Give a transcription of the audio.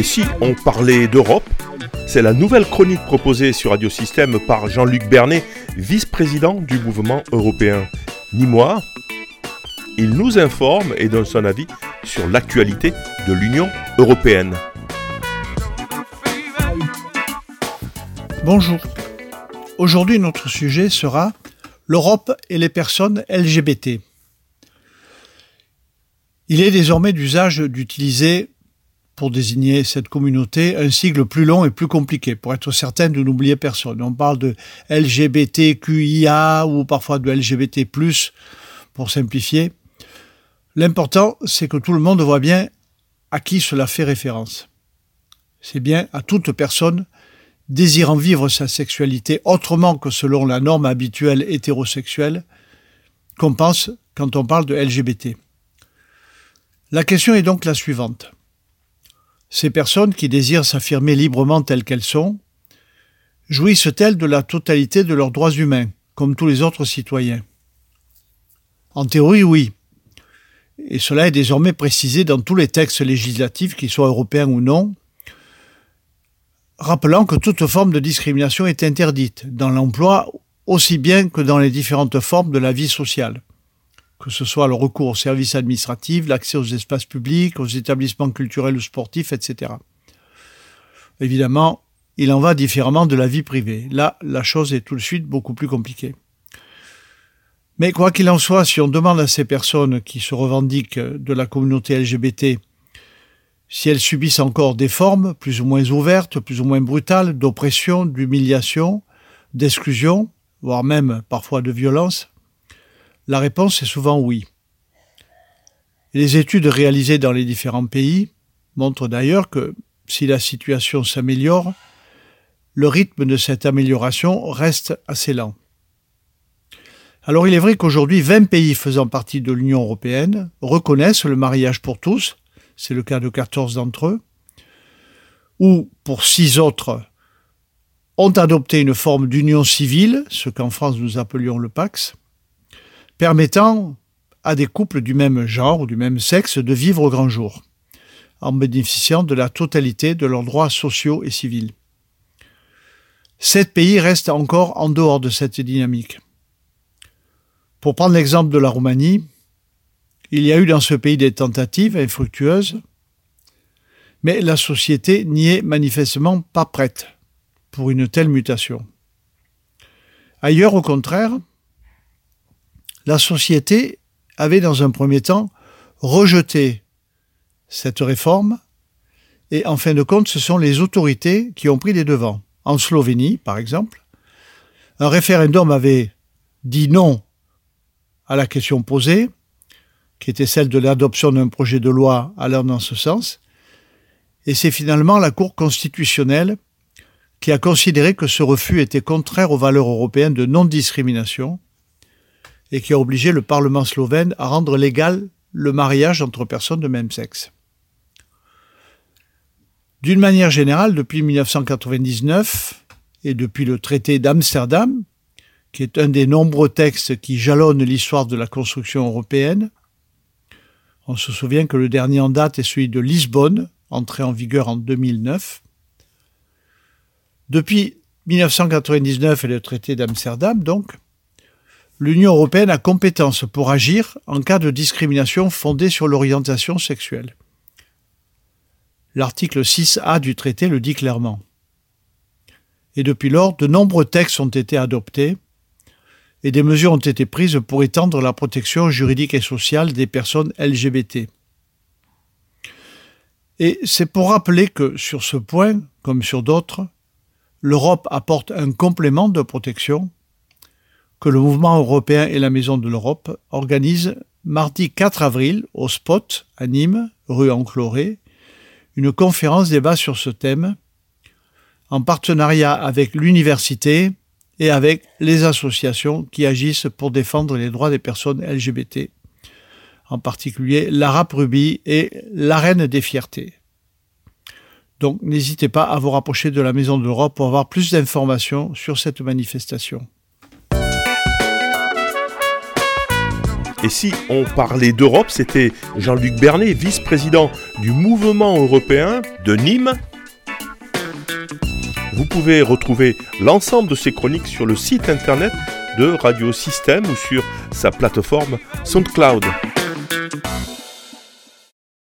Et si on parlait d'Europe, c'est la nouvelle chronique proposée sur Radio Système par Jean-Luc Bernet, vice-président du mouvement européen. Ni moi, il nous informe et donne son avis sur l'actualité de l'Union européenne. Bonjour. Aujourd'hui, notre sujet sera l'Europe et les personnes LGBT. Il est désormais d'usage d'utiliser pour désigner cette communauté un sigle plus long et plus compliqué, pour être certain de n'oublier personne. On parle de LGBTQIA ou parfois de LGBT, pour simplifier. L'important, c'est que tout le monde voit bien à qui cela fait référence. C'est bien à toute personne désirant vivre sa sexualité autrement que selon la norme habituelle hétérosexuelle qu'on pense quand on parle de LGBT. La question est donc la suivante. Ces personnes qui désirent s'affirmer librement telles qu'elles sont, jouissent-elles de la totalité de leurs droits humains, comme tous les autres citoyens? En théorie, oui. Et cela est désormais précisé dans tous les textes législatifs, qu'ils soient européens ou non, rappelant que toute forme de discrimination est interdite, dans l'emploi aussi bien que dans les différentes formes de la vie sociale que ce soit le recours aux services administratifs, l'accès aux espaces publics, aux établissements culturels ou sportifs, etc. Évidemment, il en va différemment de la vie privée. Là, la chose est tout de suite beaucoup plus compliquée. Mais quoi qu'il en soit, si on demande à ces personnes qui se revendiquent de la communauté LGBT si elles subissent encore des formes plus ou moins ouvertes, plus ou moins brutales, d'oppression, d'humiliation, d'exclusion, voire même parfois de violence, la réponse est souvent oui. les études réalisées dans les différents pays montrent d'ailleurs que si la situation s'améliore, le rythme de cette amélioration reste assez lent. Alors il est vrai qu'aujourd'hui 20 pays faisant partie de l'Union européenne reconnaissent le mariage pour tous, c'est le cas de 14 d'entre eux, ou pour 6 autres ont adopté une forme d'union civile, ce qu'en France nous appelions le Pax, permettant à des couples du même genre ou du même sexe de vivre au grand jour, en bénéficiant de la totalité de leurs droits sociaux et civils. Sept pays restent encore en dehors de cette dynamique. Pour prendre l'exemple de la Roumanie, il y a eu dans ce pays des tentatives infructueuses, mais la société n'y est manifestement pas prête pour une telle mutation. Ailleurs, au contraire, la société avait dans un premier temps rejeté cette réforme et en fin de compte, ce sont les autorités qui ont pris les devants. En Slovénie, par exemple, un référendum avait dit non à la question posée, qui était celle de l'adoption d'un projet de loi allant dans ce sens, et c'est finalement la Cour constitutionnelle qui a considéré que ce refus était contraire aux valeurs européennes de non-discrimination et qui a obligé le Parlement slovène à rendre légal le mariage entre personnes de même sexe. D'une manière générale, depuis 1999 et depuis le traité d'Amsterdam, qui est un des nombreux textes qui jalonnent l'histoire de la construction européenne, on se souvient que le dernier en date est celui de Lisbonne, entré en vigueur en 2009. Depuis 1999 et le traité d'Amsterdam, donc, l'Union européenne a compétence pour agir en cas de discrimination fondée sur l'orientation sexuelle. L'article 6A du traité le dit clairement. Et depuis lors, de nombreux textes ont été adoptés et des mesures ont été prises pour étendre la protection juridique et sociale des personnes LGBT. Et c'est pour rappeler que sur ce point, comme sur d'autres, l'Europe apporte un complément de protection que le mouvement européen et la Maison de l'Europe organisent mardi 4 avril au Spot à Nîmes, rue Encloré, une conférence débat sur ce thème en partenariat avec l'université et avec les associations qui agissent pour défendre les droits des personnes LGBT, en particulier l'Arabe Ruby et l'Arène des Fiertés. Donc n'hésitez pas à vous rapprocher de la Maison de l'Europe pour avoir plus d'informations sur cette manifestation. Et si on parlait d'Europe, c'était Jean-Luc Bernet, vice-président du mouvement européen de Nîmes. Vous pouvez retrouver l'ensemble de ces chroniques sur le site internet de Radio Système ou sur sa plateforme SoundCloud.